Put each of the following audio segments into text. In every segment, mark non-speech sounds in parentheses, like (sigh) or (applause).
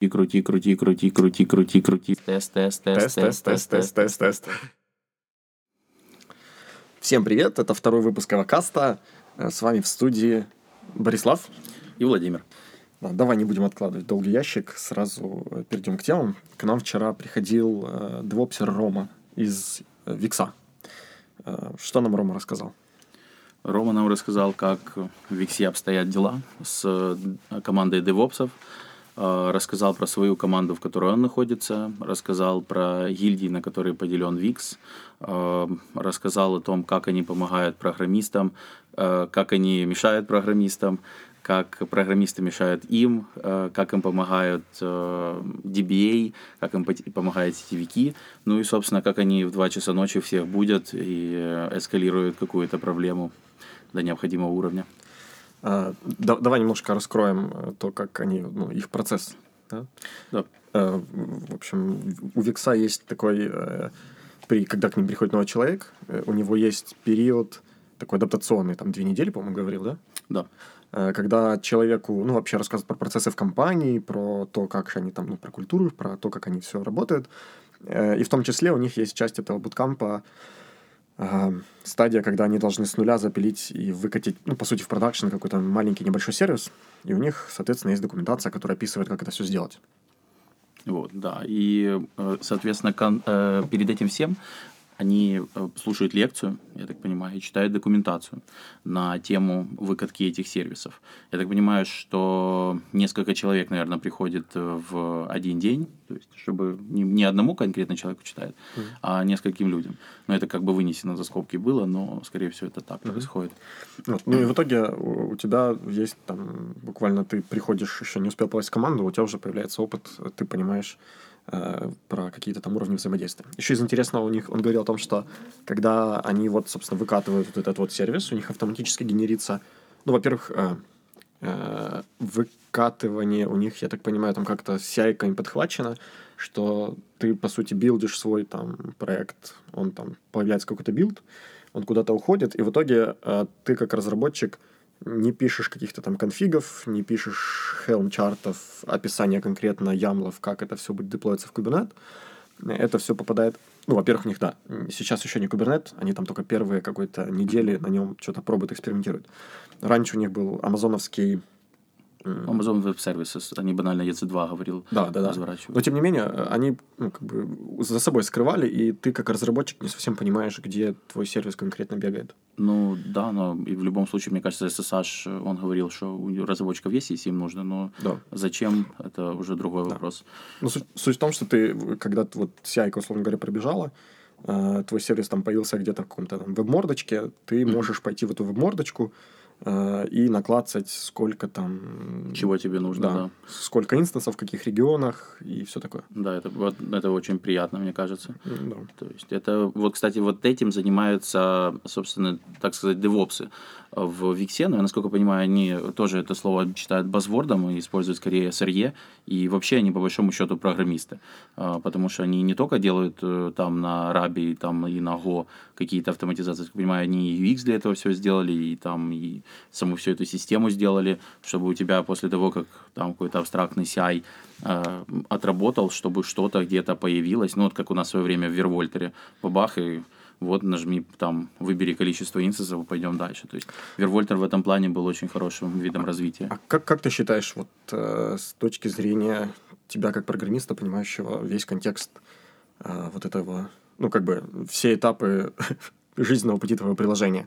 И крути, крути, крути, крути, крути, крути. Тест, тест, тест, Тест, тест, тест, тест, тест, тест. Всем привет, это второй выпуск Авокаста. Э, С вами в студии Борислав. И Владимир. Да, Давай не будем откладывать долгий ящик, сразу э, перейдем к темам. К нам вчера приходил э, девопсер Рома из Викса. Э, Что нам Рома рассказал? Рома нам рассказал, как в Виксе обстоят дела с командой девопсов. Э, Рассказал про свою команду, в которой он находится. Рассказал про гильдии, на которые поделен Викс. Э, Рассказал о том, как они помогают программистам, э, как они мешают программистам, как программисты мешают им, как им помогают DBA, как им помогают сетевики, ну и, собственно, как они в 2 часа ночи всех будут и эскалируют какую-то проблему до необходимого уровня. Э, да- Давай немножко раскроем э, то, как они, ну, их процесс. да? Да. Э, В общем, у Викса есть такой, э, при, когда к ним приходит новый человек, у него есть период такой адаптационный, там две недели, по-моему, говорил, да? Да. Когда человеку, ну, вообще рассказывают про процессы в компании, про то, как они там, ну, про культуру, про то, как они все работают. И в том числе у них есть часть этого буткампа, стадия, когда они должны с нуля запилить и выкатить, ну, по сути, в продакшн какой-то маленький небольшой сервис. И у них, соответственно, есть документация, которая описывает, как это все сделать. Вот, да. И, э, соответственно, кон- э, перед этим всем они э, слушают лекцию, я так понимаю, и читают документацию на тему выкатки этих сервисов. Я так понимаю, что несколько человек, наверное, приходит э, в один день, то есть чтобы не, не одному конкретно человеку читает, а нескольким людям. Но это как бы вынесено за скобки было, но, скорее всего, это так происходит. Вот. Ну и в итоге у тебя есть там, буквально ты приходишь, еще не успел попасть в команду, у тебя уже появляется опыт, ты понимаешь про какие-то там уровни взаимодействия. Еще из интересного у них, он говорил о том, что когда они вот, собственно, выкатывают вот этот вот сервис, у них автоматически генерится, ну, во-первых, э, э, выкатывание у них, я так понимаю, там как-то с CI подхвачено, что ты, по сути, билдишь свой там проект, он там, появляется какой-то build, он куда-то уходит, и в итоге э, ты как разработчик не пишешь каких-то там конфигов, не пишешь Helm-чартов, описания конкретно ямлов, как это все будет деплоиться в Kubernetes. Это все попадает... Ну, во-первых, у них, да, сейчас еще не Kubernetes, они там только первые какой-то недели на нем что-то пробуют, экспериментируют. Раньше у них был амазоновский... Amazon Web Services, они банально EC2 говорил, Да, да, да. Но тем не менее, они ну, как бы за собой скрывали, и ты как разработчик не совсем понимаешь, где твой сервис конкретно бегает. Ну да, но и в любом случае, мне кажется, SSH, он говорил, что у разработчиков есть, если им нужно, но Да. зачем, это уже другой вопрос. Ну, суть, суть в том, что ты, когда ты вот CI, условно говоря, пробежала, э, твой сервис там появился где-то в каком-то там веб-мордочке, ты можешь пойти в эту веб-мордочку и наклацать, сколько там... Чего тебе нужно, да. Сколько инстансов, в каких регионах и все такое. Да, это, вот, это очень приятно, мне кажется. Да. То есть это, вот, кстати, вот этим занимаются, собственно, так сказать, девопсы в Виксе, но я, насколько понимаю, они тоже это слово читают базвордом и используют скорее SRE, и вообще они, по большому счету, программисты, А, потому что они не только делают э, там на Ruby там, и на Go какие-то автоматизации, как я понимаю, они и UX для этого все сделали, и там и саму всю эту систему сделали, чтобы у тебя после того, как там какой-то абстрактный CI э, отработал, чтобы что-то где-то появилось, ну вот как у нас в свое время в Вервольтере, бабах, и вот нажми там, выбери количество инстансов и пойдем дальше. То есть Вервольтер в этом плане был очень хорошим видом развития. А как, как ты считаешь, вот э, с точки зрения тебя как программиста, понимающего весь контекст э, вот этого, ну, как бы все этапы (laughs) жизненного пути твоего приложения,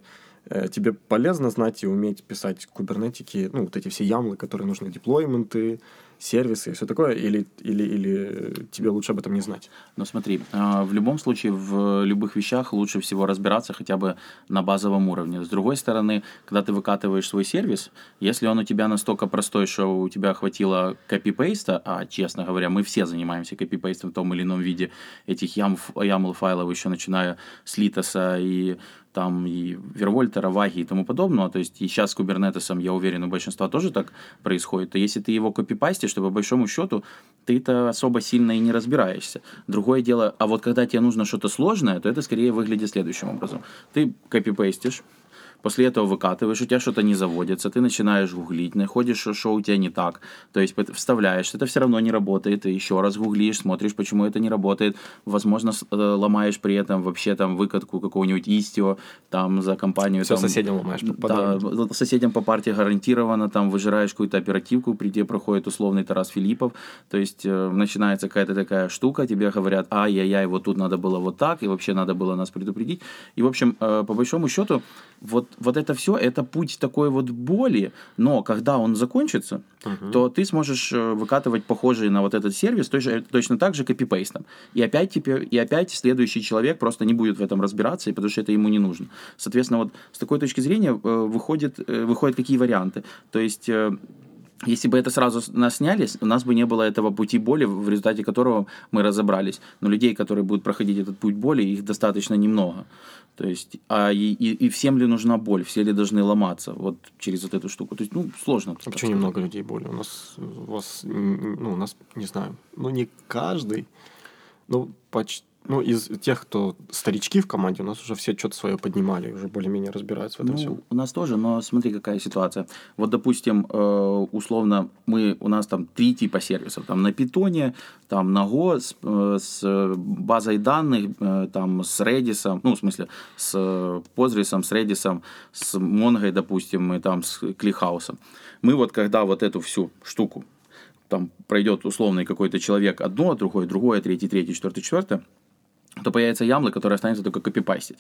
тебе полезно знать и уметь писать кубернетики, ну, вот эти все ямлы, которые нужны, деплойменты, сервисы и все такое, или, или, или тебе лучше об этом не знать? Но смотри, а, в любом случае, в любых вещах лучше всего разбираться хотя бы на базовом уровне. С другой стороны, когда ты выкатываешь свой сервис, если он у тебя настолько простой, что у тебя хватило копипейста, а, честно говоря, мы все занимаемся копипейстом в том или ином виде этих ям, YAML файлов, еще начиная с Литоса и там и Вервольтера, Ваги и тому подобного, то есть и сейчас с Кубернетесом, я уверен, у большинства тоже так происходит, то если ты его копипастишь, то по большому счету ты-то особо сильно и не разбираешься. Другое дело, а вот когда тебе нужно что-то сложное, то это скорее выглядит следующим образом. Ты копипейстишь, после этого выкатываешь, у тебя что-то не заводится, ты начинаешь гуглить, находишь, что у тебя не так, то есть вставляешь, это все равно не работает, ты еще раз гуглишь, смотришь, почему это не работает, возможно, э, ломаешь при этом вообще там выкатку какого-нибудь Istio, там за компанию. Все там, соседям ломаешь. Да, соседям по партии гарантированно, там выжираешь какую-то оперативку, при тебе проходит условный Тарас Филиппов, то есть э, начинается какая-то такая штука, тебе говорят, ай-яй-яй, вот тут надо было вот так, и вообще надо было нас предупредить. И, в общем, э, по большому счету, вот, вот это все, это путь такой вот боли, но когда он закончится, uh-huh. то ты сможешь э, выкатывать похожие на вот этот сервис точно, точно так же копипейстом. И опять теперь, и опять следующий человек просто не будет в этом разбираться, потому что это ему не нужно. Соответственно, вот с такой точки зрения э, выходит, выходят какие варианты. То есть если бы это сразу нас сняли, у нас бы не было этого пути боли, в результате которого мы разобрались. Но людей, которые будут проходить этот путь боли, их достаточно немного. То есть, а и, и, и всем ли нужна боль, все ли должны ломаться вот через вот эту штуку? То есть, ну, сложно. А почему немного людей боли? У нас, у вас, ну, у нас, не знаю, ну, не каждый, ну, почти ну, из тех, кто старички в команде, у нас уже все что-то свое поднимали, уже более-менее разбираются в этом ну, всем. У нас тоже, но смотри, какая ситуация. Вот, допустим, э, условно, мы, у нас там три типа сервисов. Там на питоне, там на Go, с, э, с базой данных, э, там с Redis, ну, в смысле, с Postgres, с Redis, с Mongo, допустим, и там с ClickHouse. Мы вот когда вот эту всю штуку там пройдет условный какой-то человек одно, другое, другое, третье, третье, четвертое, четвертое, то появятся ямлы, которые останется только копипастить.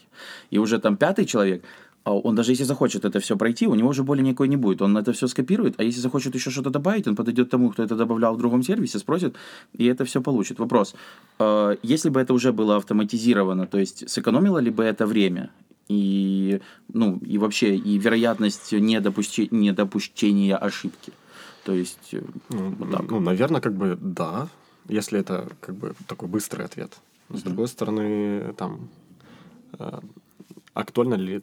И уже там пятый человек, а он даже если захочет это все пройти, у него уже боли никакой не будет. Он это все скопирует, а если захочет еще что-то добавить, он подойдет к тому, кто это добавлял в другом сервисе, спросит, и это все получит. Вопрос, а, если бы это уже было автоматизировано, то есть сэкономило ли бы это время? И, ну, и вообще, и вероятность недопущения, недопущения ошибки. То есть, э, ну, вот так. ну, наверное, как бы да, если это как бы такой быстрый ответ. С другой стороны, там, э, актуально ли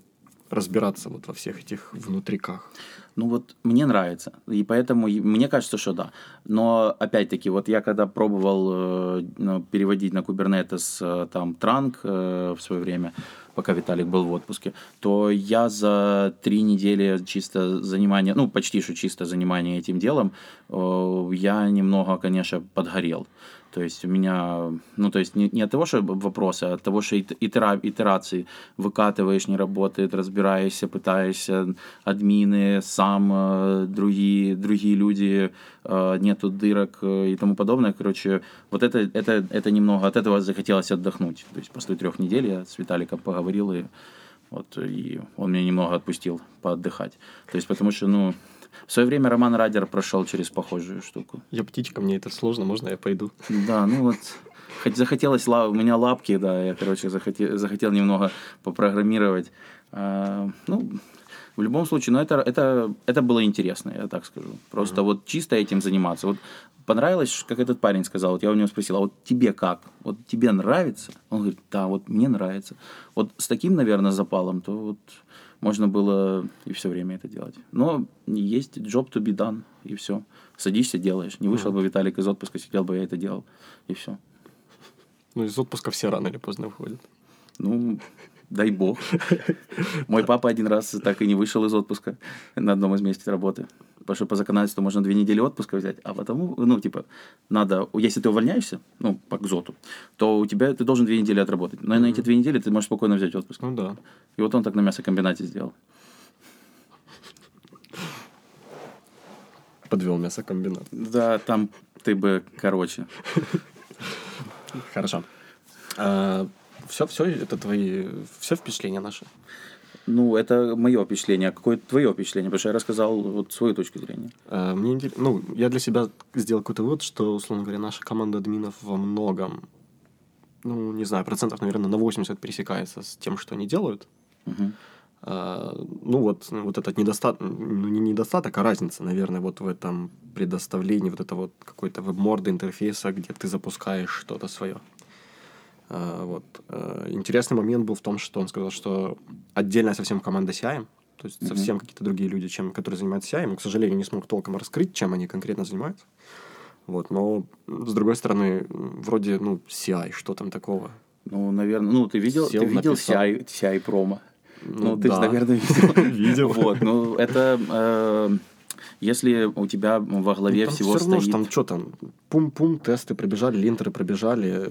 разбираться вот во всех этих внутриках? Ну вот мне нравится, и поэтому мне кажется, что да. Но опять-таки, вот я когда пробовал э, ну, переводить на Kubernetes э, там транк э, в свое время, пока Виталик был в отпуске, то я за три недели чисто занимания, ну почти что чисто занимания этим делом, э, я немного, конечно, подгорел. То есть у меня, ну, то есть не, не от того, что вопросы, а от того, что итера, итерации выкатываешь, не работает, разбираешься, пытаешься, админы, сам, э, другие, другие люди, э, нету дырок э, и тому подобное. Короче, вот это, это, это немного, от этого захотелось отдохнуть. То есть после трех недель я с Виталиком поговорил, и вот, и он меня немного отпустил поотдыхать. То есть потому что, ну, в свое время Роман Радер прошел через похожую штуку. Я птичка, мне это сложно, можно я пойду? Да, ну вот хоть захотелось, у меня лапки, да, я, короче, захотел, захотел немного попрограммировать. А, ну, в любом случае, ну, это, это, это было интересно, я так скажу. Просто mm-hmm. вот чисто этим заниматься. Вот понравилось, как этот парень сказал, вот я у него спросил, а вот тебе как? Вот тебе нравится? Он говорит, да, вот мне нравится. Вот с таким, наверное, запалом, то вот можно было и все время это делать. Но есть job to be done, и все. Садишься, делаешь. Не вышел бы Виталик из отпуска, сидел бы я это делал, и все. Ну, из отпуска все рано или поздно выходят. Ну, дай бог. Мой папа один раз так и не вышел из отпуска на одном из мест работы. Потому что по законодательству можно две недели отпуска взять, а потому, ну, типа, надо, если ты увольняешься, ну, по КЗОТу, то у тебя, ты должен две недели отработать. Но mm-hmm. на эти две недели ты можешь спокойно взять отпуск. Ну, да. И вот он так на мясокомбинате сделал. Подвел мясокомбинат. Да, там ты бы короче. Хорошо. А, все, все, это твои, все впечатления наши. Ну, это мое впечатление. А какое твое впечатление? Потому что я рассказал вот свою точку зрения. А, мне интересно, ну, я для себя сделал какой-то вывод, что, условно говоря, наша команда админов во многом, ну, не знаю, процентов, наверное, на 80 пересекается с тем, что они делают. Угу. А, ну, вот, вот этот недостаток, ну, не недостаток, а разница, наверное, вот в этом предоставлении вот это вот какой-то веб-морды интерфейса, где ты запускаешь что-то свое. А, вот. Э, интересный момент был в том, что он сказал, что отдельная совсем команда CI, то есть mm-hmm. совсем какие-то другие люди, чем, которые занимаются CI, он, к сожалению, не смог толком раскрыть, чем они конкретно занимаются. Вот, но, с другой стороны, вроде, ну, CI, что там такого? Ну, наверное, ну, ты видел, Сел, ты видел CI, CI промо? Ну, ты же, наверное, (laughs) видел. Вот, ну, это... Если у тебя во главе Там всего все равно стоит... там что там, пум-пум, тесты пробежали, линтеры пробежали,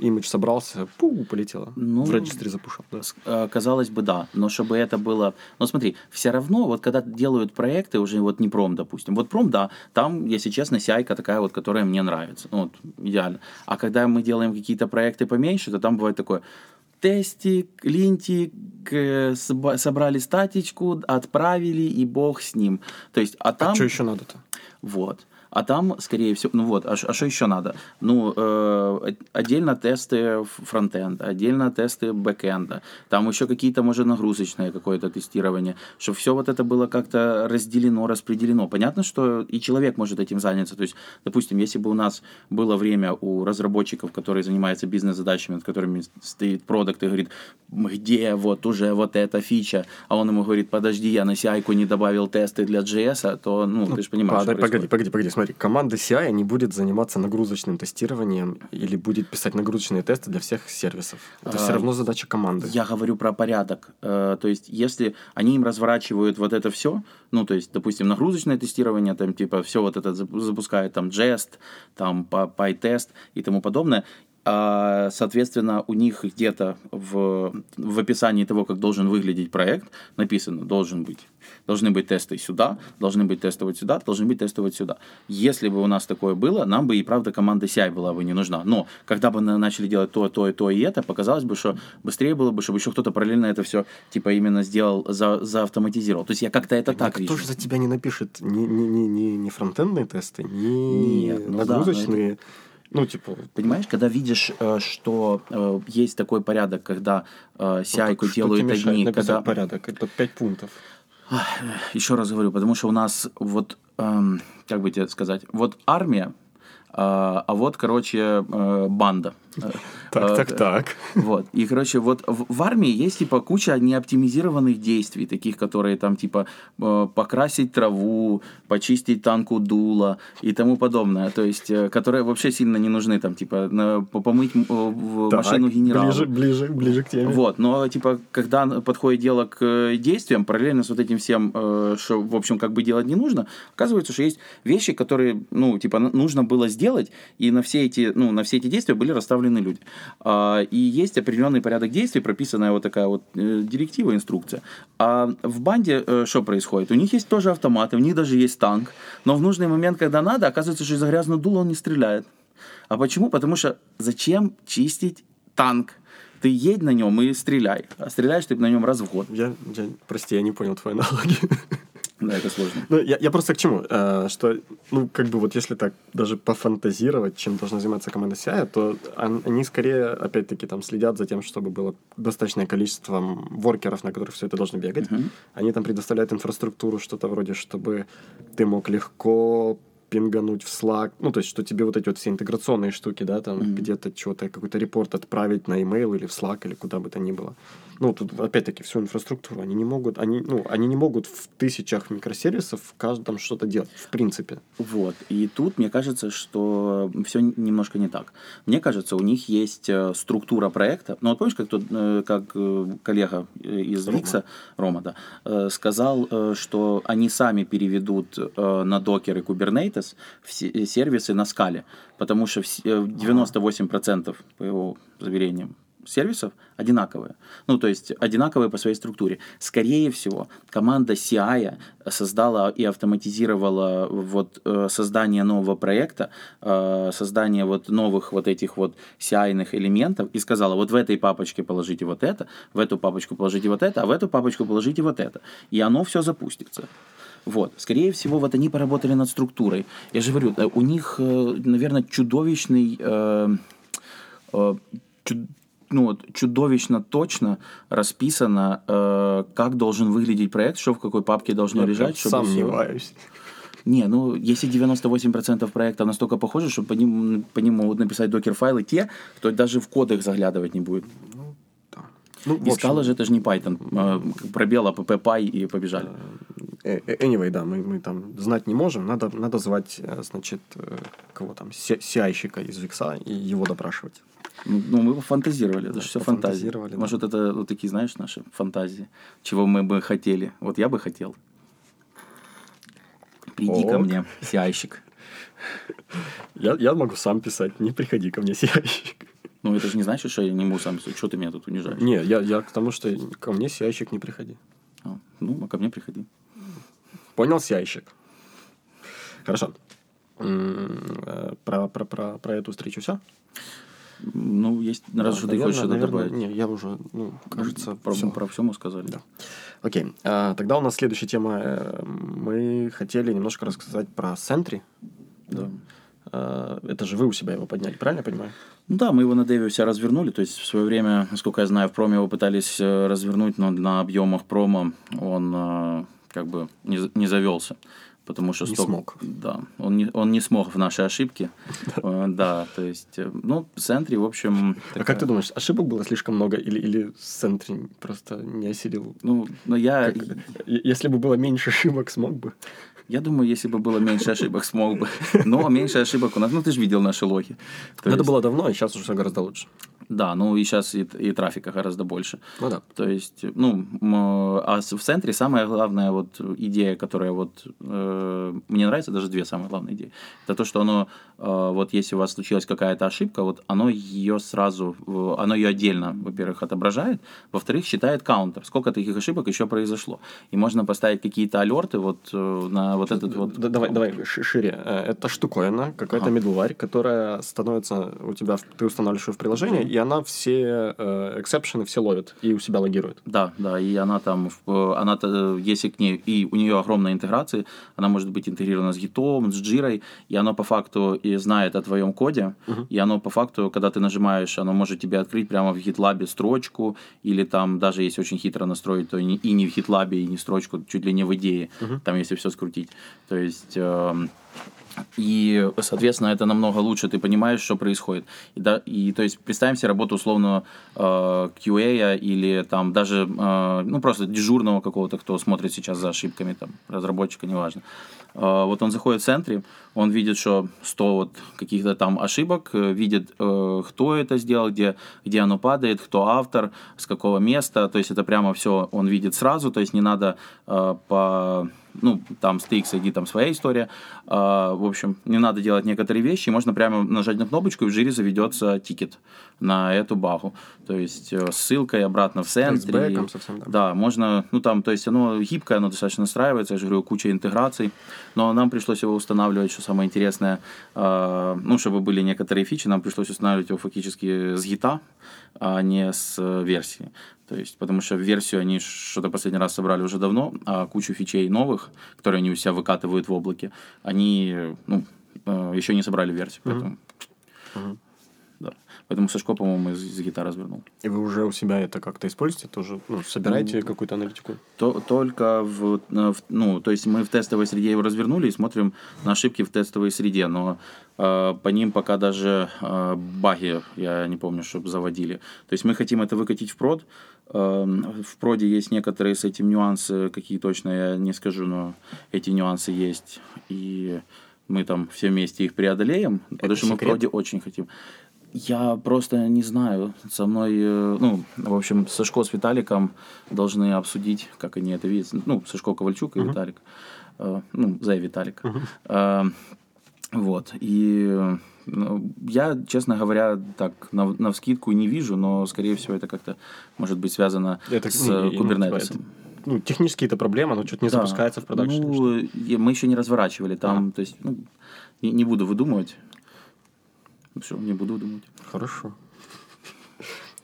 имидж собрался, пу, полетело. Ну, в регистре запушил, да. Э, Казалось бы, да. Но чтобы это было... Ну, смотри, все равно, вот когда делают проекты, уже вот не пром, допустим. Вот пром, да, там, если честно, CI такая вот, которая мне нравится. Ну, вот, идеально. А когда мы делаем какие-то проекты поменьше, то там бывает такое... Тестик, линтик, собрали статичку, отправили, и бог с ним. То есть, а там... А что еще надо-то? Вот. А там, скорее всего, ну вот, а что еще надо? Ну, э, отдельно тесты фронтенда, отдельно тесты бэкенда, там еще какие-то, может, нагрузочное какое-то тестирование, чтобы все вот это было как-то разделено, распределено. Понятно, что и человек может этим заняться. То есть, допустим, если бы у нас было время у разработчиков, которые занимаются бизнес-задачами, над которыми стоит продукт и говорит, где вот уже вот эта фича, а он ему говорит, подожди, я на CI не добавил тесты для JS, то, ну, ты же понимаешь, Погоди, что погоди, погоди, погоди, смотри, команда CI не будет заниматься нагрузочным тестированием или будет писать нагрузочные тесты для всех сервисов. Это все А, равно задача команды. Я говорю про порядок. Э, То есть, если они им разворачивают вот это все, ну, то есть, допустим, нагрузочное тестирование, там, типа, все вот это зап- запускает, там, Jest, там, Py- PyTest и тому подобное, а, соответственно, у них где-то в, в описании того, как должен выглядеть проект, написано, должен быть, должны быть тесты сюда, должны быть тесты вот сюда, должны быть тесты вот сюда. Если бы у нас такое было, нам бы и правда команда CI была бы не нужна. Но когда бы мы начали делать то, то, и то, и это, показалось бы, что быстрее было бы, чтобы еще кто-то параллельно это все, типа, именно сделал, за, заавтоматизировал. То есть я как-то это так Никто вижу. же за тебя не напишет ни, ни, ни, ни, ни фронтендные тесты, ни Нет, ну да, но нагрузочные. Ну, типа, Понимаешь, когда видишь, э, что э, есть такой порядок, когда э, CI что делают одни, когда... порядок? Это 5 пунктов. Еще раз говорю, потому что у нас вот, эм, как бы тебе сказать, вот армия, а, а вот, короче, э, банда. (laughs) Э, Так, так, так. (laughs) Вот. И, короче, вот в, армии есть, типа, куча неоптимизированных действий, таких, которые там, типа, э, покрасить траву, почистить танку дула и тому подобное. То есть, которые вообще сильно не нужны, там, типа, помыть машину генерала. Ближе, ближе, ближе к теме. Вот, но типа, когда подходит дело к действиям, параллельно с вот этим всем, что, в общем, как бы делать не нужно, оказывается, что есть вещи, которые, ну, типа, нужно было сделать, и на все эти, ну, на все эти действия были расставлены люди. А, и есть определенный порядок действий, прописанная вот такая вот э, директива, инструкция. А в банде э, что происходит? У них есть тоже автоматы, у них даже есть танк, но в нужный момент, когда надо, оказывается, что из-за грязного дула он не стреляет. А почему? Потому что зачем чистить танк? Ты едь на нем и стреляй. А стреляешь ты на нем раз в год. Я, я, прости, я не понял твою аналогию. (laughs) Да, это сложно. Ну, я, я просто к чему? Э, что, ну, как бы вот если так даже пофантазировать, чем должна заниматься команда CI, то он- они скорее, опять-таки, там следят за тем, чтобы было достаточное количество воркеров, на которых все это должно бегать. Мгм. Они там предоставляют инфраструктуру, что-то вроде, чтобы ты мог легко пингануть в Slack, ну, то есть, что тебе вот эти вот все интеграционные штуки, да, там, Мгм. где-то что-то, какой-то репорт отправить на email или в Slack, или куда бы то ни было. Ну, тут, опять-таки, всю инфраструктуру они не могут, они, ну, они не могут в тысячах микросервисов в каждом что-то делать, в принципе. Вот. И тут мне кажется, что все немножко не так. Мне кажется, у них есть э, структура проекта. Ну, вот помнишь, как, тот, э, как э, коллега из Рома. Викса, Рома, да, сказал, что они сами переведут на докер и Kubernetes все сервисы на скале, потому что вс- э, 98% по его заверениям сервисов одинаковые. Ну, то есть одинаковые по своей структуре. Скорее всего, команда CI создала и автоматизировала вот э, создание нового проекта, э, создание вот новых вот этих вот CI-ных элементов и сказала, вот в этой папочке положите вот это, в эту папочку положите вот это, а в эту папочку положите вот это. И оно все запустится. Вот. Скорее всего, вот они поработали над структурой. Я же говорю, э, у них, наверное, чудовищный... э, э, ну, вот, чудовищно точно расписано, э, как должен выглядеть проект, что в какой папке должно Я лежать, чтобы сомневаюсь. Не, ну, если 98% проекта настолько похожи, что по ним, по ним могут написать докер-файлы те, кто даже в код их заглядывать не будет. Ну, И общем, скала же это же не Python. э, Пробел app.py и побежали. Э, э, Anyway, да, мы, мы там знать не можем. Надо, надо звать, значит, кого там, CI-щика из Викса и его допрашивать. Ну, мы фантазировали, это Да, же все пофантазировали, да. Может, это вот такие, знаешь, наши фантазии, чего мы бы хотели. Вот я бы хотел. Приди ко Ок. мне, сяйщик. Я, я могу сам писать, не приходи ко мне, CI-щик. Ну, это же не значит, что я не могу сам писать. Что ты меня тут унижаешь? Не, я, я к тому, что ко мне CI-щик не приходи. А, ну, а ко мне приходи. Понял, CI-щик? Хорошо. Э, Про, про, про, про эту встречу все? Ну, есть, раз уж ты хочешь это добавить. Не, я уже, ну, кажется, про, всё. про все мы сказали. Да. Окей. А, тогда у нас следующая тема. Э, Мы хотели немножко рассказать про Sentry. Да. А, Это же вы у себя его подняли, правильно я понимаю? Ну да, мы его на Деве себя развернули. То есть в свое время, насколько я знаю, в проме его пытались э, развернуть, но на объемах промо он э, как бы не завелся. Потому что Не столько- смог. Да, он не, он не смог в наши ошибки. (laughs) Э, Да, то есть, э, ну, в центре, в общем... А как ты думаешь, ошибок было слишком много или, или Sentry просто не осилил? Ну, ну, я, Если бы было меньше (laughs) ошибок, смог бы? Я думаю, если бы было меньше ошибок, смог бы. Но меньше ошибок у нас... Ну, ты же видел наши логи. То это есть- было давно, и сейчас уже все гораздо лучше. Да, ну и сейчас и, и трафика гораздо больше. Ну да. То есть, ну, а в центре самая главная вот идея, которая вот э, мне нравится, даже две самые главные идеи, это то, что оно, вот если у вас случилась какая-то ошибка, вот оно ее сразу, э, оно ее отдельно, во-первых, отображает, во-вторых, считает каунтер, сколько таких ошибок еще произошло. И можно поставить какие-то алерты вот э, на вот этот вот... Давай, давай ши- шире. Э, Это штуковина, какая-то Ага. middleware, которая становится у тебя, ты устанавливаешь ее в приложение, и она все э, эксепшены все ловит и у себя логирует. Да, да, и она там, э, она, если к ней, и у нее огромная интеграция, она может быть интегрирована с гитом, с джирой, и оно по факту и знает о твоем коде, и оно по факту, когда ты нажимаешь, оно может тебе открыть прямо в GitLab строчку, или там даже если очень хитро настроить, то и не, в GitLab, и не строчку, чуть ли не в идее, там если все скрутить. То есть... эм, и, соответственно, это намного лучше, ты понимаешь, что происходит. И, да, и то есть представим себе работу условно э, QA или там даже, э, ну, просто дежурного какого-то, кто смотрит сейчас за ошибками, там, разработчика, неважно. Э, вот он заходит в центре, он видит, что 100 вот каких-то там ошибок, э, видит, э, кто это сделал, где, где оно падает, кто автор, с какого места, то есть это прямо все он видит сразу, то есть не надо э, по ну, там с TXID там своя история. А, в общем, не надо делать некоторые вещи, можно прямо нажать на кнопочку, и в жире заведется тикет на эту багу. То есть э, ссылкой обратно в центре. бэком совсем, да. Да, можно, ну там, то есть оно гибкое, оно достаточно настраивается, я же говорю, куча интеграций, но нам пришлось его устанавливать, что самое интересное, а, ну, чтобы были некоторые фичи, нам пришлось устанавливать его фактически с гита, а не с э, версии. То есть, потому что версию они что-то последний раз собрали уже давно, а кучу фичей новых, которые они у себя выкатывают в облаке, они, ну, э, еще не собрали версию, поэтому... Да. Поэтому Сашко, по-моему, из, из гитары развернул. И вы уже у себя это как-то используете тоже? Ну, собираете какую-то аналитику? То, только в, э, в- ну, то есть мы в тестовой среде его развернули и смотрим на ошибки в тестовой среде, но э, по ним пока даже э, баги, я не помню, чтобы заводили. То есть мы хотим это выкатить в прод. Э, в проде есть некоторые с этим нюансы, какие точно я не скажу, но эти нюансы есть. И мы там все вместе их преодолеем, потому что мы в секрет? проде очень хотим. Я просто не знаю. Со мной, э, ну, в общем, Сашко с Виталиком должны обсудить, как они это видят. Ну, Сашко Ковальчук и Виталик. Э, Ну, за Виталик. Э, Вот. И ну, я, честно говоря, так на, навскидку не вижу, но, скорее всего, это как-то может быть связано Это, с ну, кубернетесом. типа, Ну, технические это проблема, но что-то не Да. запускается в продакшн. что? Ну, и мы еще не разворачивали там, то есть, ну, не, не буду выдумывать. Все, не буду выдумывать. Хорошо.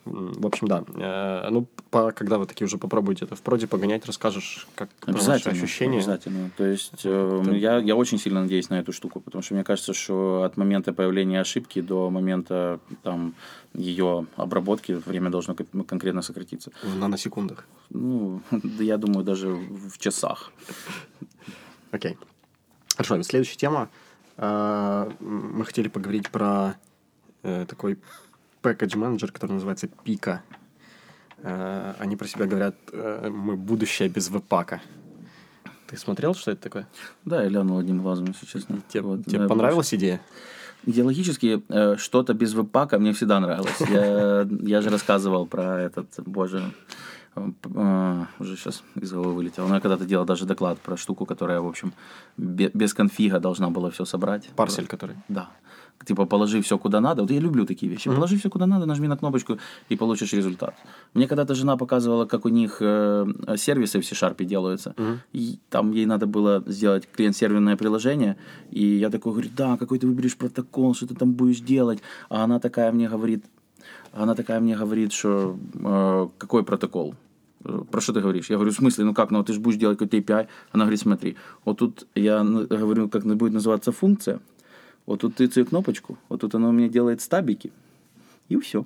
В общем, да. Э, Ну, по- когда вы такие уже попробуете это в проде погонять, расскажешь, как Обязательно. ощущения. Обязательно. То есть э, я, я очень сильно надеюсь на эту штуку, потому что мне кажется, что от момента появления ошибки до момента там ее обработки время должно кон- конкретно сократиться. В наносекундах. Ну, (laughs) да я думаю, даже в часах. Окей. Хорошо, следующая тема. М, Мы хотели поговорить про э, такой package менеджер, который называется Пика. Э, Они про себя говорят, э, мы будущее без веб-пака. Ты смотрел, что это такое? Да, я глянул одним глазом, если честно. Тебе, Вот, тебе да, понравилась идея? Идеологически э, что-то без веб-пака мне всегда нравилось. Я, (laughs) я же рассказывал про этот, боже, э, уже сейчас из головы вылетело. Но я когда-то делал даже доклад про штуку, которая, в общем, бе- без конфига должна была все собрать. Парсель, который. Да. Типа положи все куда надо. Вот я люблю такие вещи. Положи все куда надо, нажми на кнопочку и получишь результат. Мне когда-то жена показывала, как у них э, сервисы в C-Sharp делаются. И там ей надо было сделать клиент-серверное приложение. И я такой говорю, да, какой ты выберешь протокол, что ты там будешь делать. А она такая мне говорит, она такая мне говорит, что э, какой протокол? Э, Про что ты говоришь? Я говорю, в смысле, ну как, ну ты же будешь делать какой-то API. Она говорит, смотри, вот тут я говорю, как будет называться функция. Вот тут тыцаю кнопочку, вот тут она у меня делает стабики, и все.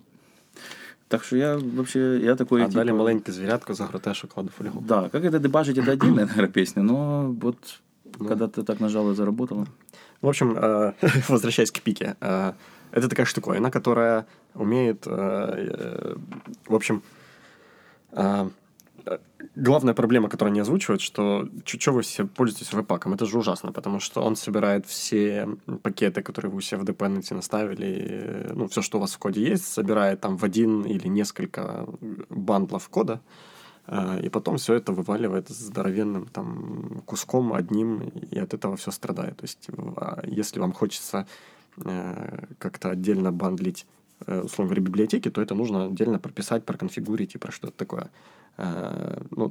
Так что я вообще, я такой... А типа, зверятку за гротешу кладу фольгу. Да, как это дебажить, это отдельная, наверное, песня, но вот когда ты так нажал и заработало. В общем, э, (laughs) возвращаясь к пике, э, это такая штуковина, которая умеет, э, э, в общем, э, главная проблема, которую они озвучивают, что что вы все пользуетесь веб-паком, это же ужасно, потому что он собирает все пакеты, которые вы у себя в dependency наставили, э, ну, все, что у вас в коде есть, собирает там в один или несколько бандлов кода, э, и потом все это вываливает здоровенным там куском одним, и от этого все страдает. То есть, а если вам хочется э, как-то отдельно бандлить, э, условно говоря, библиотеки, то это нужно отдельно прописать, проконфигурить и про что-то такое. Э, Ну,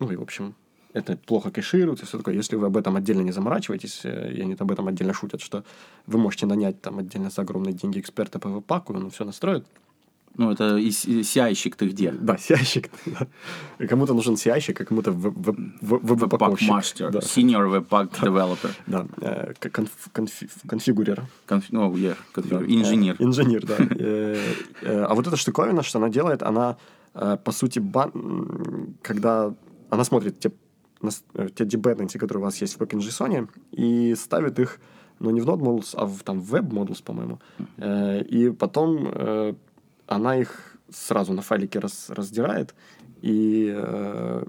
ну и, в общем, это плохо кэшируется, все такое. Если вы об этом отдельно не заморачиваетесь, э, и они об этом отдельно шутят, что вы можете нанять там отдельно за огромные деньги эксперта по веб-паку, он все настроит, Ну, это и с- и CI-щик ты где? да, CI-щик. да. Кому-то нужен CI-щик, а кому-то веб-паковщик. Master, Да, Senior Developer. да. э, конф- конфи- конфигурер. Конф- Ну, yeah, Да. конфигур- инженер. Э, Инженер, да. (laughs) Э, А вот эта штуковина, что она делает, она, по сути, бан- когда она смотрит те, те dependency, которые у вас есть в WebInJSON, и ставит их, ну, не в Node Modules, а в там, в Web по-моему. Э, И потом она их сразу на файлике раз, раздирает, и э,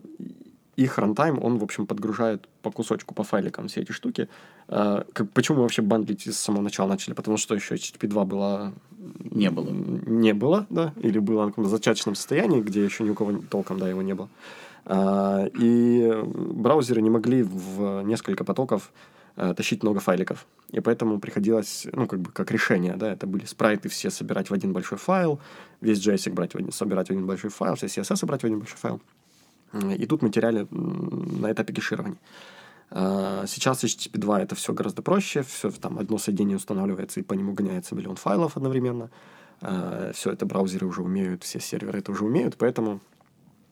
их рантайм, он, в общем, подгружает по кусочку, по файликам все эти штуки. Э, как, почему мы вообще бандлить с самого начала начали? Потому что еще HTTP 2 было... Не было. Не было, да, или было на каком-то зачаточном состоянии, где еще ни у кого толком, да, его не было. А, и браузеры не могли в несколько потоков э, тащить много файликов. И поэтому приходилось, ну, как бы, как решение, да, это были спрайты все собирать в один большой файл, весь JS собрать в один, собирать в один большой файл, все CSS собрать в один большой файл. И тут мы теряли на этапе кеширования. А, Сейчас HTTP 2 это все гораздо проще, все там одно соединение устанавливается и по нему гоняется миллион файлов одновременно. Все это браузеры уже умеют, все серверы это уже умеют, поэтому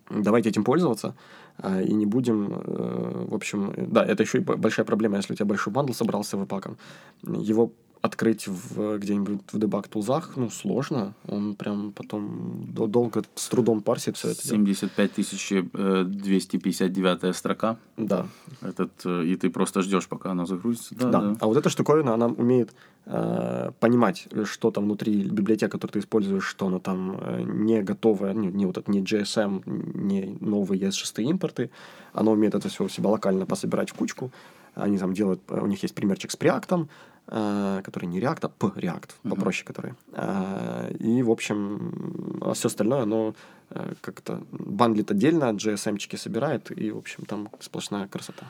давайте этим пользоваться а, и не будем, э, в общем, да, это еще и большая проблема, если у тебя большой бандл собрался webpack ом, его открыть в, где-нибудь в дебаг тулзах, ну, сложно, он прям потом до- долго с трудом парсит все это. дело. 75 тысяч э, 259 строка. Да, Этот, э, и ты просто ждешь, пока она загрузится. Да, Да. да. А вот эта штуковина, она умеет э, понимать, что там внутри библиотеки, которую ты используешь, что оно там э, не готовое, не, не вот это, не GSM, не новые ES6 импорты. Оно умеет это все у себя локально пособирать в кучку. Они там делают, у них есть примерчик с Preact, который не React, а P-React, попроще который. Э, и, в общем, а все остальное, оно э, как-то бандлит отдельно, GSM-чики собирает, и, в общем, там сплошная красота.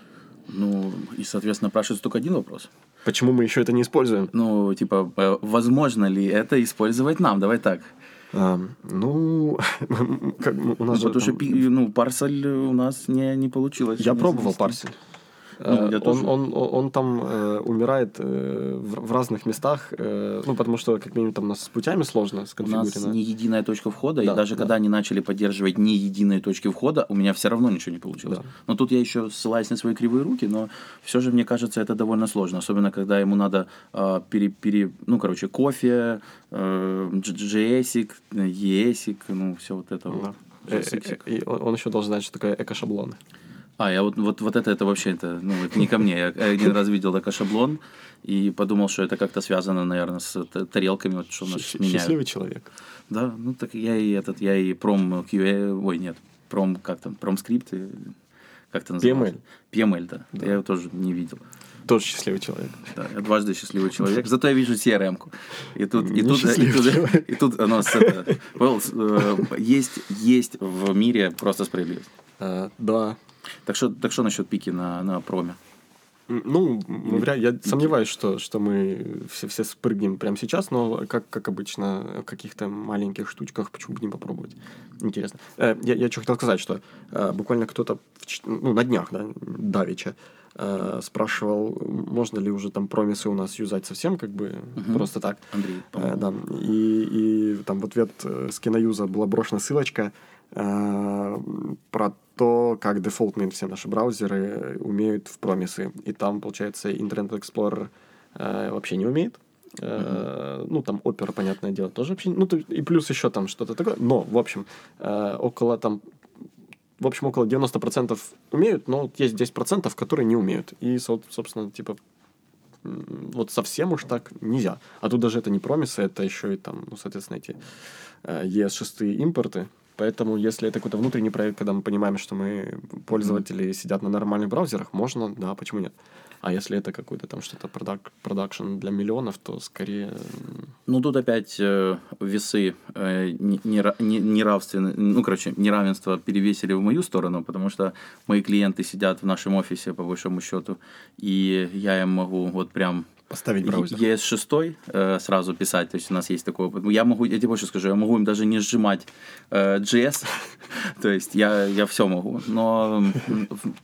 Ну, и, соответственно, спрашивается только один вопрос. Почему мы еще это не используем? Ну, типа, э, возможно ли это использовать нам? Давай так. А, ну, (laughs) как, у Ну, нас же потому что там- пи- ну, парсель у нас не, не получилось. Я не пробовал парсель. Ну, Э, он, тоже. он, он, он там э, умирает э, в, в разных местах, э, ну, потому что, как минимум, там у нас с путями сложно У нас не единая точка входа, Да, и даже да. когда они начали поддерживать не единые точки входа, у меня все равно ничего не получилось. Да. Но тут я еще ссылаюсь на свои кривые руки, но все же, мне кажется, это довольно сложно, особенно когда ему надо а, пере, пере- ну, короче, кофе, э, JS, ES, ну, все вот это вот. Да. Э, JSX. э, И он, он еще должен знать, что такое эко-шаблоны. А, я вот, вот, вот это, это вообще, это, ну, это не ко мне. Я один раз видел такой шаблон и подумал, что это как-то связано, наверное, с тарелками, вот, что у нас меняют. Счастливый человек. Да, ну так я и этот, я и пром QA, ой, нет, пром, как там, промскрипт, и Как это называется? PML, да. да. Я его тоже не видел. Тоже счастливый человек. Да, я дважды счастливый человек. Зато я вижу CRM-ку. И тут, и тут, и тут, и тут оно с, это, э, есть, есть в мире просто справедливость. А, да. Так что, так что насчет пики на, на проме? Ну, я сомневаюсь, что, что мы все, все спрыгнем прямо сейчас, но как, как обычно в каких-то маленьких штучках, почему бы не попробовать? Интересно. Э, я, я что хотел сказать, что э, буквально кто-то ну, на днях, да, Давича, э, спрашивал, можно ли уже там промисы у нас юзать совсем, как бы угу. просто так. Андрей, э, Да. И, и там в ответ с киноюза была брошена ссылочка э, про то, как дефолтные все наши браузеры умеют в промисы. И там, получается, Internet Explorer э, вообще не умеет. Mm-hmm. Ну, там опера, понятное дело, тоже вообще... Ну, и плюс еще там что-то такое. Но, в общем, э, около там... В общем, около 90% умеют, но есть 10%, которые не умеют. И, собственно, типа, вот совсем уж так нельзя. А тут даже это не промисы, это еще и там, ну, соответственно, эти ES6 импорты, Поэтому, если это какой-то внутренний проект, когда мы понимаем, что мы пользователи mm-hmm. сидят на нормальных браузерах, можно, да, почему нет? А если это какой-то там что-то продак, продакшн для миллионов, то скорее... Ну, тут опять э, весы э, неравственные, ну, короче, неравенство перевесили в мою сторону, потому что мои клиенты сидят в нашем офисе, по большому счету, и я им могу вот прям Поставить браузер. ES6 э, сразу писать, то есть у нас есть такой опыт. Я могу, я тебе больше скажу, я могу им даже не сжимать э, JS, (laughs) то есть я, я все могу, но,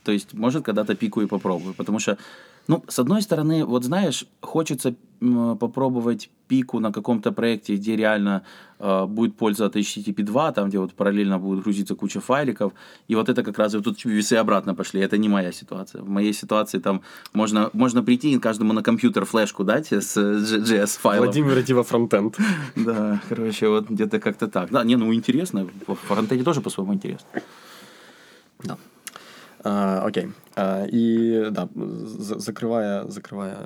то есть, может, когда-то пику и попробую, потому что ну, с одной стороны, вот знаешь, хочется попробовать пику на каком-то проекте, где реально э, будет польза от HTTP 2, там, где вот параллельно будет грузиться куча файликов. И вот это как раз вот тут весы обратно пошли. Это не моя ситуация. В моей ситуации там можно, можно прийти и каждому на компьютер флешку дать с JS файлом. Владимир, иди во фронтенд. (laughs) Да, короче, вот где-то как-то так. Да, не, ну интересно. В фронтенде тоже по-своему интересно. Да. А, окей. А, и да, закрывая, закрывая,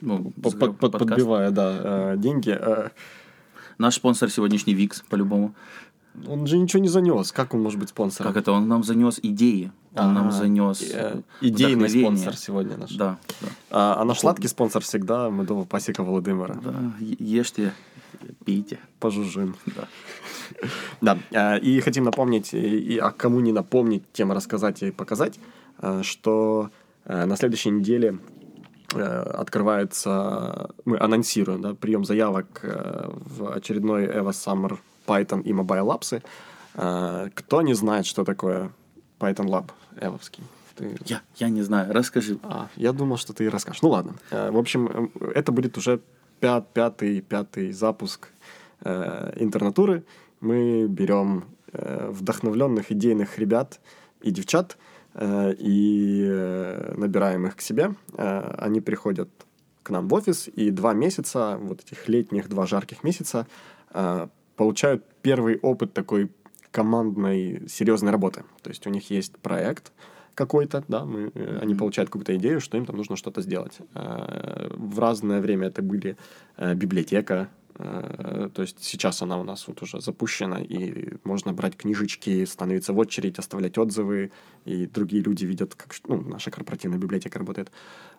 ну, под, под, подбивая, да, а, деньги. А... Наш спонсор сегодняшний Викс, по-любому. Он же ничего не занес. Как он может быть спонсором? Как это? Он нам занес идеи. Он а, нам занес э, идейный спонсор сегодня наш. Да. да. А, а наш сладкий спонсор всегда медова пасека Володимира. Да. Ешьте, пейте. Пожужжим. Да. Да, а, и хотим напомнить, и, а кому не напомнить, тем рассказать и показать, а, что а, на следующей неделе открывается, мы анонсируем да, прием заявок в очередной EVA Summer Python и Mobile Labs. Кто не знает, что такое Python Lab эвовский? Ты... Я, я не знаю, расскажи. А, я думал, что ты расскажешь. Ну ладно. В общем, это будет уже пят, пятый, пятый запуск э, интернатуры мы берем э, вдохновленных идейных ребят и девчат э, и э, набираем их к себе. Э, они приходят к нам в офис, и два месяца, вот этих летних два жарких месяца, э, получают первый опыт такой командной серьезной работы. То есть у них есть проект какой-то, да, мы, mm-hmm. они получают какую-то идею, что им там нужно что-то сделать. Э, в разное время это были э, библиотека, Э, то есть сейчас она у нас вот уже запущена, и можно брать книжечки, становиться в очередь, оставлять отзывы, и другие люди видят, как ну, наша корпоративная библиотека работает.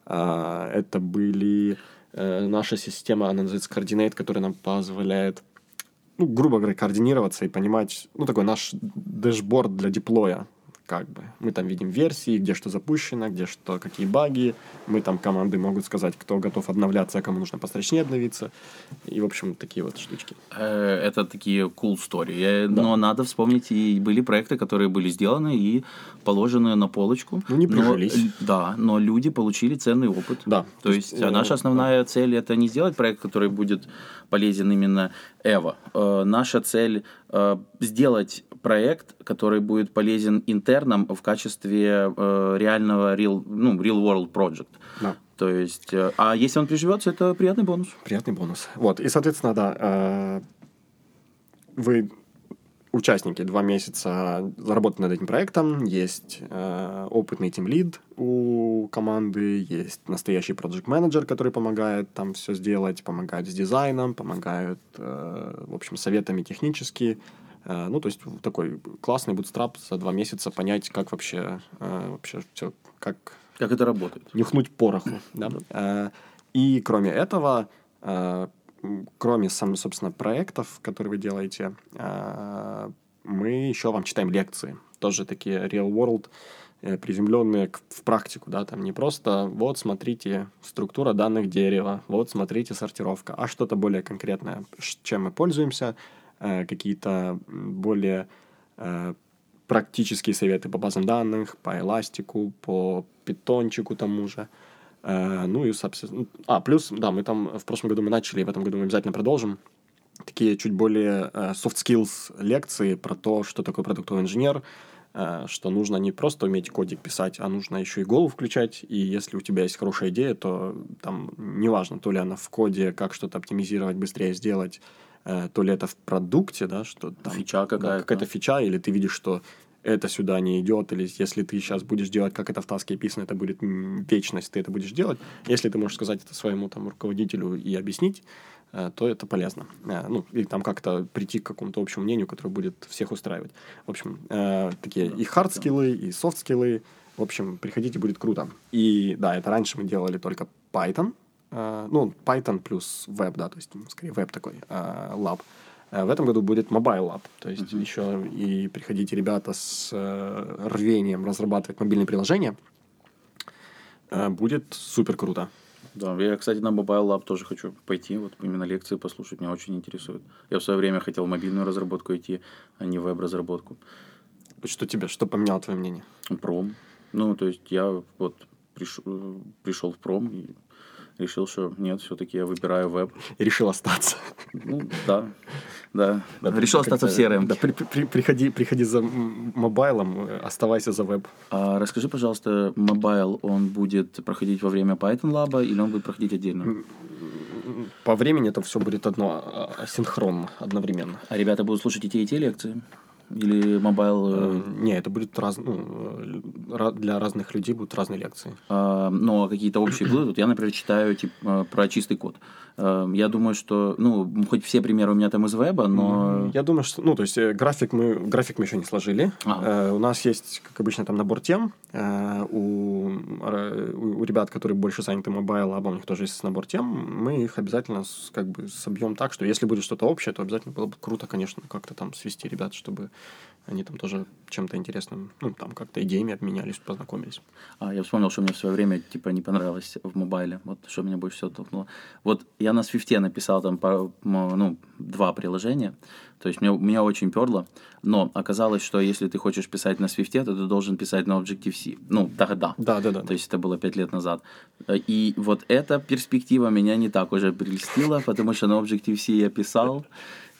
А, это были наша система, она называется Coordinate, которая нам позволяет ну, грубо говоря, координироваться и понимать, ну, такой наш дэшборд для деплоя как бы. Мы там видим версии, где что запущено, где что, какие баги. Мы там команды могут сказать, кто готов обновляться, а кому нужно построчнее обновиться. И, в общем, такие вот штучки. Э, это такие cool story. Да. Но надо вспомнить, и были проекты, которые были сделаны и положены на полочку. Ну, не прижились. Но, да, но люди получили ценный опыт. Да. То есть, есть наша основная да. цель это не сделать проект, который будет полезен именно Эва. Э, наша цель э, сделать проект, который будет полезен интернам в качестве э, реального real, ну, real world project. Да. То есть, э, а если он приживется, это приятный бонус. Приятный бонус. Вот, и, соответственно, да, э, вы участники два месяца заработали над этим проектом, есть э, опытный тимлид у команды, есть настоящий проект менеджер который помогает там все сделать, помогает с дизайном, помогает, э, в общем, советами технически, ну, то есть такой классный бутстрап за два месяца понять, как вообще, э, вообще все, как... Как это работает. Нюхнуть пороху, да. Э, и кроме этого, э, кроме, сам, собственно, проектов, которые вы делаете, э, мы еще вам читаем лекции. Тоже такие real world, э, приземленные в практику, да, там не просто вот смотрите структура данных дерева, вот смотрите сортировка, а что-то более конкретное, чем мы пользуемся, э, какие-то более э, практические советы по базам данных, по эластику, по питончику тому же. Ну и, собственно... А, плюс, да, мы там в прошлом году мы начали, и в этом году мы обязательно продолжим такие чуть более soft skills лекции про то, что такое продуктовый инженер, что нужно не просто уметь кодик писать, а нужно еще и голову включать. И если у тебя есть хорошая идея, то там неважно, то ли она в коде, как что-то оптимизировать, быстрее сделать, то ли это в продукте, да, что там... Фича какая-то. какая-то фича, или ты видишь, что это сюда не идет, или если ты сейчас будешь делать, как это в таске описано, это будет вечность, ты это будешь делать. Если ты можешь сказать это своему там руководителю и объяснить, Э, то это полезно. Э, ну, или там как-то прийти к какому-то общему мнению, которое будет всех устраивать. В общем, э, такие и хард-скиллы, и софт-скиллы. В общем, приходите, будет круто. И да, это раньше мы делали только Python. Ну, Python плюс веб, да, то есть, скорее, веб такой, lab. В этом году будет Mobile Lab, то есть mm-hmm. еще и приходите ребята с рвением разрабатывать мобильные приложения. Будет супер круто. Да, я, кстати, на Mobile Lab тоже хочу пойти, вот именно лекции послушать, меня очень интересует. Я в свое время хотел мобильную разработку идти, а не веб-разработку. Что тебе, что поменяло твое мнение? Пром. Ну, то есть я вот пришел, пришел в пром и решил, что нет, все-таки я выбираю веб. И решил остаться. Ну, да. Да. да решил остаться в сером. Да, при, при, приходи, приходи за мобайлом, оставайся за веб. А расскажи, пожалуйста, mobile, он будет проходить во время Python Lab или он будет проходить отдельно? По времени это все будет одно, а, асинхронно, одновременно. А ребята будут слушать и те, и те лекции? Или mobile... Э, не, это будет раз, ну, для разных людей будут разные лекции. А, а какие-то общие будут? Вот я, например, читаю типа, про чистый код. Я думаю, что, ну, хоть все примеры у меня там из веба, но... Я думаю, что, ну, то есть э, график мы, график мы еще не сложили. Ага. Э, у нас есть, как обычно, там набор тем. Э, у, у ребят, которые больше заняты mobile, а у них тоже есть набор тем. Мы их обязательно как бы собьем так, что если будет что-то общее, то обязательно было бы круто, конечно, как-то там свести ребят, чтобы они там тоже чем-то интересным, ну, там как-то идеями обменялись, познакомились. А, я вспомнил, что мне в свое время, типа, не понравилось в мобайле. Вот что меня больше всего толкнуло. Вот я на Swift е написал там, ну, два приложения. То есть меня, меня очень перло. Но оказалось, что если ты хочешь писать на Свифте, то ты должен писать на Objective-C. Ну, тогда. Да, да, да. То есть это было пять лет назад. И вот эта перспектива меня не так уже прельстила, потому что на Objective-C я писал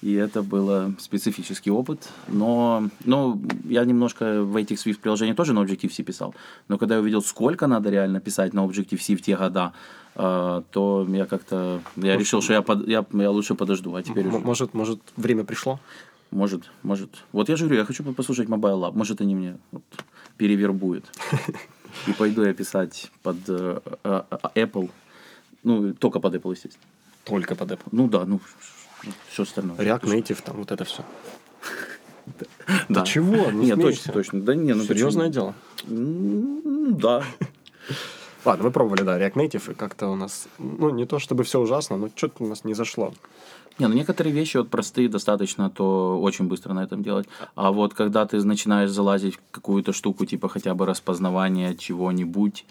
и это был специфический опыт. Но, но я немножко в этих Swift приложениях тоже на Objective-C писал. Но когда я увидел, сколько надо реально писать на Objective-C в те года, э, то я как-то я может, решил, что я, под, я, я лучше подожду. А теперь уже... Может, может, время пришло? Может, может. Вот я же говорю, я хочу послушать Mobile Lab. Может, они мне вот, перевербуют. (laughs) И пойду я писать под э, э, Apple. Ну, только под Apple, естественно. Только под Apple? Ну да, ну все остальное. React Native, там вот это все. (laughs) Да. чего? Не Нет, точно, точно. Да не, ну Серьезное дело. Да. (laughs) Ладно, мы пробовали, да, React Native, и как-то у нас, ну, не то чтобы все ужасно, но что-то у нас не зашло. Не, ну некоторые вещи вот простые достаточно, то очень быстро на этом делать. А вот когда ты начинаешь залазить в какую-то штуку, типа хотя бы распознавание чего-нибудь,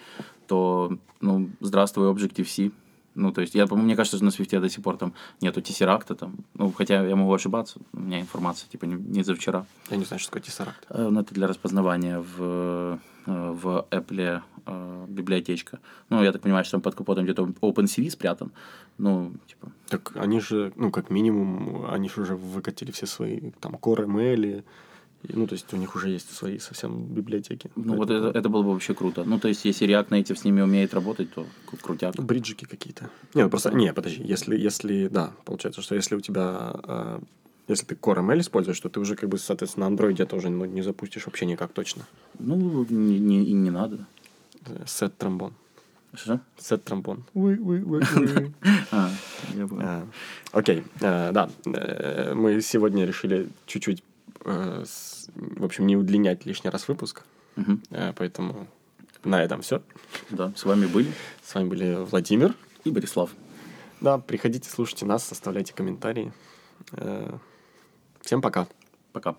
то, ну, здравствуй, Objective-C, ну, то есть, я, мне кажется, что на свифте до сих пор там нету тессеракта, там, ну, хотя я могу ошибаться, у меня информация, типа, не, не за вчера. Я не знаю, что такое тессеракт. Э, ну, это для распознавания в, э, в Apple э, библиотечка. Ну, я так понимаю, что там под капотом где-то OpenCV спрятан. Ну, типа... Так они же, ну, как минимум, они же уже выкатили все свои, там, Core ML, ну, то есть у них уже есть свои совсем библиотеки. Ну, Поэтому... вот это, это было бы вообще круто. Ну, то есть, если React Native с ними умеет работать, то крутяк. Бриджики какие-то. Не, ну, просто, не, подожди, если, если, да, получается, что если у тебя, э, если ты Core ML используешь, то ты уже, как бы, соответственно, на Android это уже ну, не запустишь вообще никак точно. Ну, не, не, и не надо. Сет тромбон. Что? Сет тромбон. (laughs) А. А, окей, э, да. Э, мы сегодня решили чуть-чуть в общем, не удлинять лишний раз выпуск. Э, Поэтому на этом все. Да, с вами были С вами были Владимир. и Борислав. Да, приходите, слушайте нас, оставляйте комментарии. Э, Всем пока. Пока.